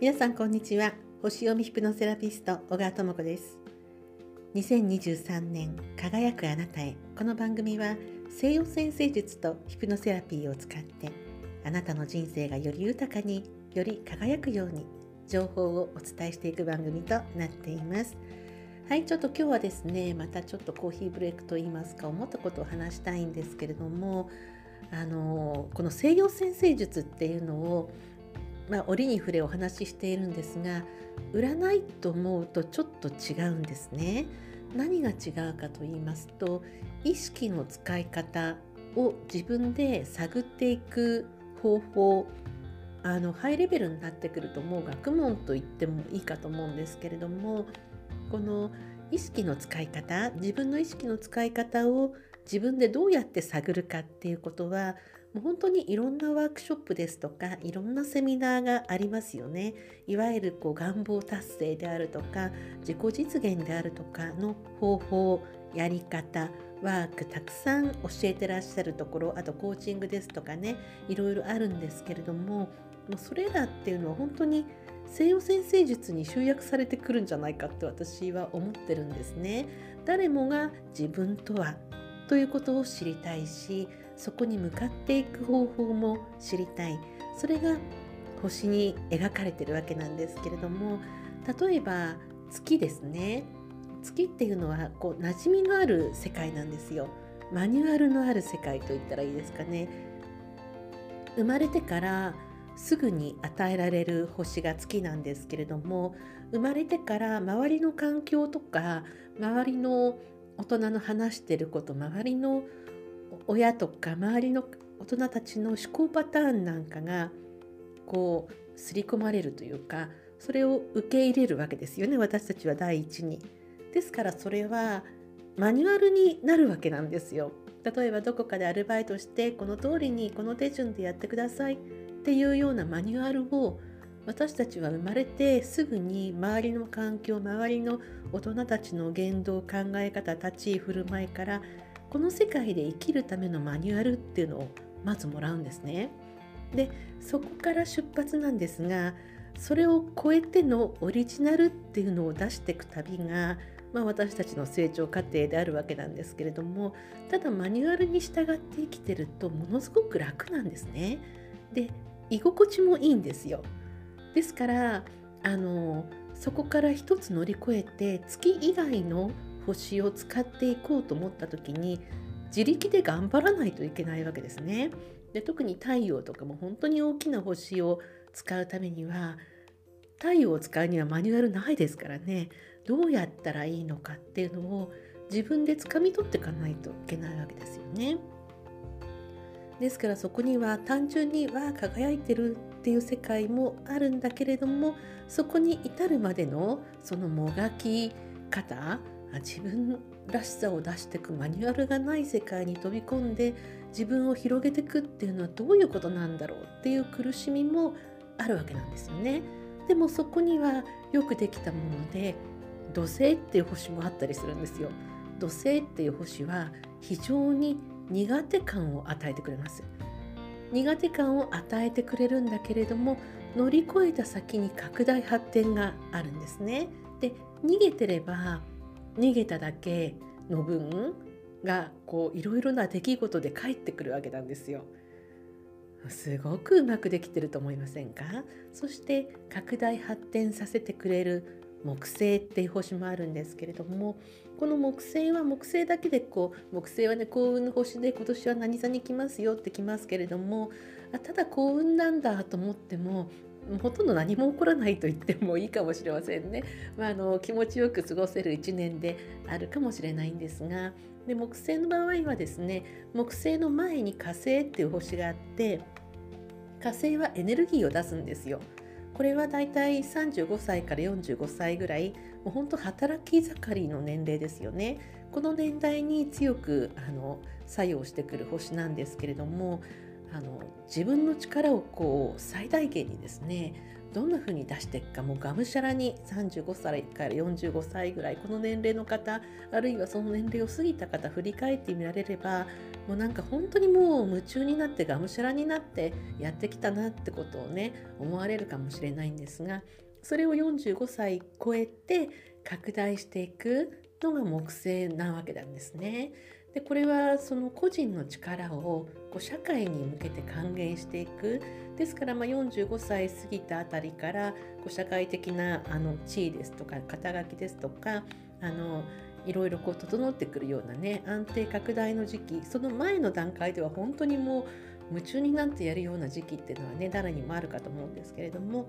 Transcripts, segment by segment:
皆さんこんにちは。星読みヒプノセラピスト小川智子です。2023年輝くあなたへ。この番組は西洋先生術とヒプノセラピーを使ってあなたの人生がより豊かにより輝くように情報をお伝えしていく番組となっています。はいちょっと今日はですねまたちょっとコーヒーブレイクと言いますか思ったことを話したいんですけれどもあのこの西洋先生術っていうのをまあ、折に触れお話ししているんですが占いと思うとちょっと違うんですね。何が違うかと言いますと意識の使い方を自分で探っていく方法あのハイレベルになってくるともう学問と言ってもいいかと思うんですけれどもこの意識の使い方自分の意識の使い方を自分でどうやって探るかっていうことはもう本当にいろんなワークショップですとかいろんなセミナーがありますよねいわゆるこう願望達成であるとか自己実現であるとかの方法やり方ワークたくさん教えてらっしゃるところあとコーチングですとかねいろいろあるんですけれどももうそれらっていうのは本当に西洋先生術に集約されてくるんじゃないかって私は思ってるんですね。誰もが自分とはということを知りたいしそこに向かっていく方法も知りたい。それが星に描かれてるわけなんですけれども例えば月ですね。月っていうのはこう馴染みのある世界なんですよ。マニュアルのある世界と言ったらいいですかね。生まれてからすぐに与えられる星が月なんですけれども生まれてから周りの環境とか周りの大人の話してること周りの親とか周りの大人たちの思考パターンなんかがこう刷り込まれるというかそれを受け入れるわけですよね私たちは第一に。ですからそれはマニュアルになるわけなんですよ。例えばどこかでアルバイトしてこの通りにこの手順でやってくださいっていうようなマニュアルを私たちは生まれてすぐに周りの環境周りの大人たちの言動考え方立ち居振る舞いからこの世界で生きるためのマニュアルっていうのをまずもらうんですね。でそこから出発なんですがそれを超えてのオリジナルっていうのを出していく旅が、まあ、私たちの成長過程であるわけなんですけれどもただマニュアルに従って生きてるとものすごく楽なんですね。で居心地もいいんですよ。ですからあのそこから一つ乗り越えて月以外の星を使っていこうと思った時に自力で頑張らないといけないわけですね。で特に太陽とかも本当に大きな星を使うためには太陽を使うにはマニュアルないですからねどうやったらいいのかっていうのを自分で掴み取っていかないといけないわけですよね。ですからそこには単純には輝いてるっていう世界もあるんだけれどもそこに至るまでのそのもがき方自分らしさを出していくマニュアルがない世界に飛び込んで自分を広げていくっていうのはどういうことなんだろうっていう苦しみもあるわけなんですよね。でもそこにはよくできたもので土星っていう星もあったりするんですよ。土星っていう星は非常に苦手感を与えてくれます。苦手感を与えてくれるんだけれども乗り越えた先に拡大発展があるんですね。で逃げてれば逃げただけの分がこういろいろな出来事で返ってくるわけなんですよ。すごくうまくできてると思いませんか？そして拡大発展させてくれる木星っていう星もあるんですけれどもこの木星は木星だけでこう木星はね幸運の星で今年は何座に来ますよって来ますけれどもあただ幸運なんだと思ってもほとんど何も起こらないと言ってもいいかもしれませんね。まあ、あの気持ちよく過ごせる1年であるかもしれないんですがで木星の場合はですね木星の前に火星っていう星があって火星はエネルギーを出すんですよ。これはだいたい35歳から45歳ぐらいもう本当働き盛りの年齢ですよね。この年代に強くあの作用してくる星なんですけれどもあの自分の力をこう最大限にですねどんな風に出していくかもうがむしゃらに35歳から45歳ぐらいこの年齢の方あるいはその年齢を過ぎた方振り返ってみられればもうなんか本当にもう夢中になってがむしゃらになってやってきたなってことをね思われるかもしれないんですがそれを45歳超えて拡大していくのが木星なわけなんですね。でこれはその個人の力をこう社会に向けて還元していく。ですからま45歳過ぎたあたりからこう社会的なあの地位ですとか肩書きですとかあのいろいろこう整ってくるようなね安定拡大の時期その前の段階では本当にもう夢中になってやるような時期っていうのはね誰にもあるかと思うんですけれども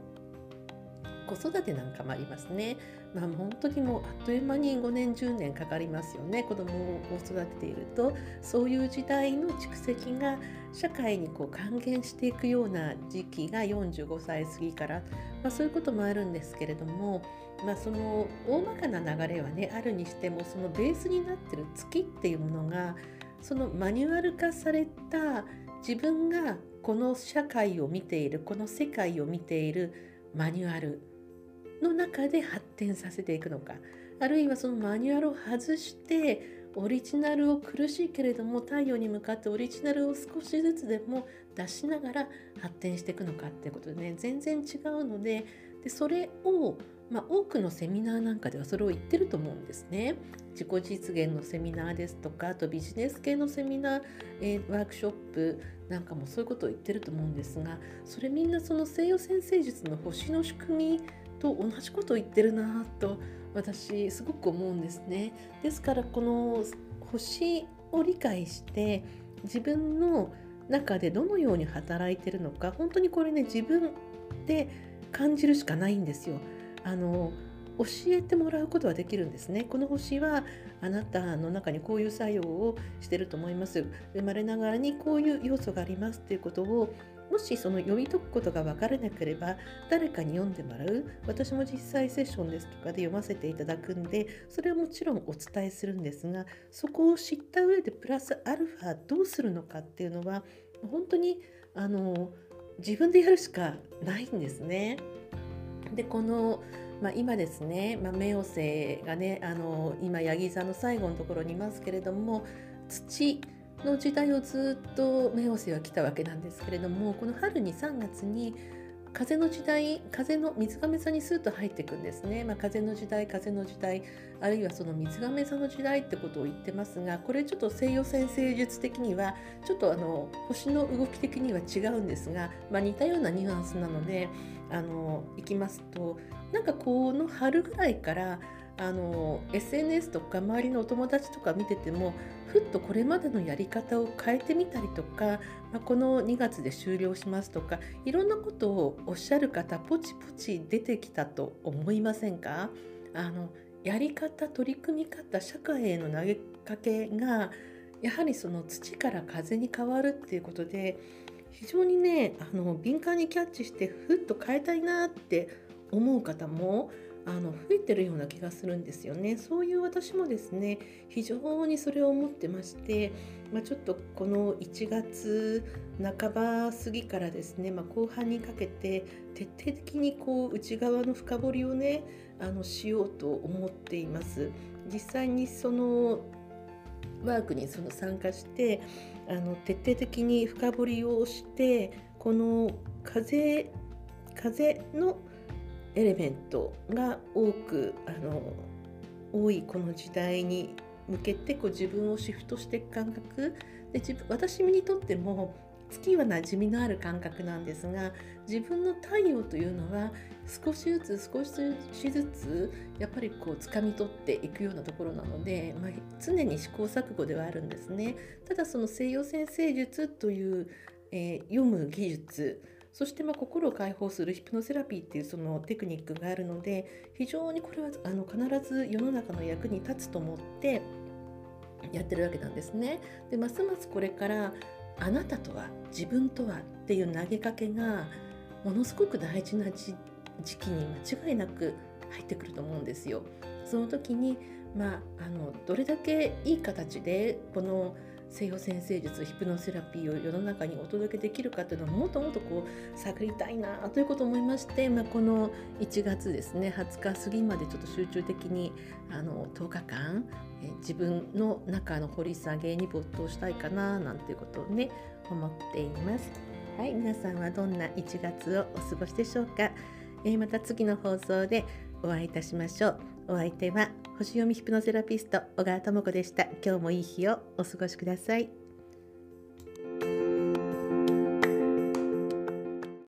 子育てなんかもありますね。まあ、本当にもうあっという間に5年10年かかりますよね子供を育てているとそういう時代の蓄積が社会にこう還元していくような時期が45歳過ぎから、まあ、そういうこともあるんですけれども、まあ、その大まかな流れはねあるにしてもそのベースになってる月っていうものがそのマニュアル化された自分がこの社会を見ているこの世界を見ているマニュアルの中で発展させていくのかあるいはそのマニュアルを外してオリジナルを苦しいけれども太陽に向かってオリジナルを少しずつでも出しながら発展していくのかっていうことでね全然違うのででそれを、まあ、多くのセミナーなんかではそれを言ってると思うんですね。自己実現のセミナーですとかあとビジネス系のセミナー、えー、ワークショップなんかもそういうことを言ってると思うんですがそれみんなその西洋先生術の星の仕組みと同じことを言ってるなと私すごく思うんですね。ですからこの星を理解して自分の中でどのように働いてるのか本当にこれね自分で感じるしかないんですよ。あの教えてもらうことはできるんですね。この星はあなたの中にこういう作用をしてると思います。生まれながらにこういう要素がありますっていうことをもしその読み解くことが分からなければ誰かに読んでもらう私も実際セッションですとかで読ませていただくんでそれはもちろんお伝えするんですがそこを知った上でプラスアルファどうするのかっていうのは本当にあの自分でやるしかないんですね。でこのまあ、今ですね、まあ、冥王星がねあの今ヤギ座の最後のところにいますけれども土の時代をずっと冥王星は来たわけなんですけれどもこの春に3月に風の時代風の水亀座にスーッと入っていくんですね、まあ、風の時代風の時代あるいはその水亀座の時代ってことを言ってますがこれちょっと西洋先生術的にはちょっとあの星の動き的には違うんですが、まあ、似たようなニュアンスなのであのいきますとなんかこの春ぐらいからあの SNS とか周りのお友達とか見ててもふっとこれまでのやり方を変えてみたりとか、まあ、この2月で終了しますとかいろんなことをおっしゃる方ポチポチ出てきたと思いませんか？あのやり方取り組み方社会への投げかけがやはりその土から風に変わるっていうことで非常にねあの敏感にキャッチしてふっと変えたいなって思う方もあの増えてるような気がするんですよね。そういう私もですね非常にそれを思ってまして、まあ、ちょっとこの1月半ば過ぎからですね、まあ、後半にかけて徹底的にこう内側の深掘りをねあのしようと思っています。実際にそのワークにその参加してあの徹底的に深掘りをしてこの風風のエレメントが多くあの多いこの時代に向けてこう自分をシフトしていく感覚で自分私にとっても月は馴染みのある感覚なんですが自分の太陽というのは少しずつ少しずつやっぱりこう掴み取っていくようなところなので、まあ、常に試行錯誤ではあるんですね。ただその西洋先生術という、えー、読む技術そしてま心を解放するヒプノセラピーっていうそのテクニックがあるので非常にこれはあの必ず世の中の役に立つと思ってやってるわけなんですね。でますますこれからあなたとは自分とはっていう投げかけがものすごく大事な時期に間違いなく入ってくると思うんですよ。その時にまあ、あのどれだけいい形でこの西洋先生術ヒプノセラピーを世の中にお届けできるかというのをもっともっとこう探りたいなということを思いまして、まあ、この1月ですね20日過ぎまでちょっと集中的にあの10日間え自分の中の掘り下げに没頭したいかななんていうことをね思っています。はい皆さんはどんな1月をお過ごしでしょうか、えー、また次の放送でお会いいたしましょう。お相手は星読みヒプノセラピスト小川智子でした。今日もいい日をお過ごしください。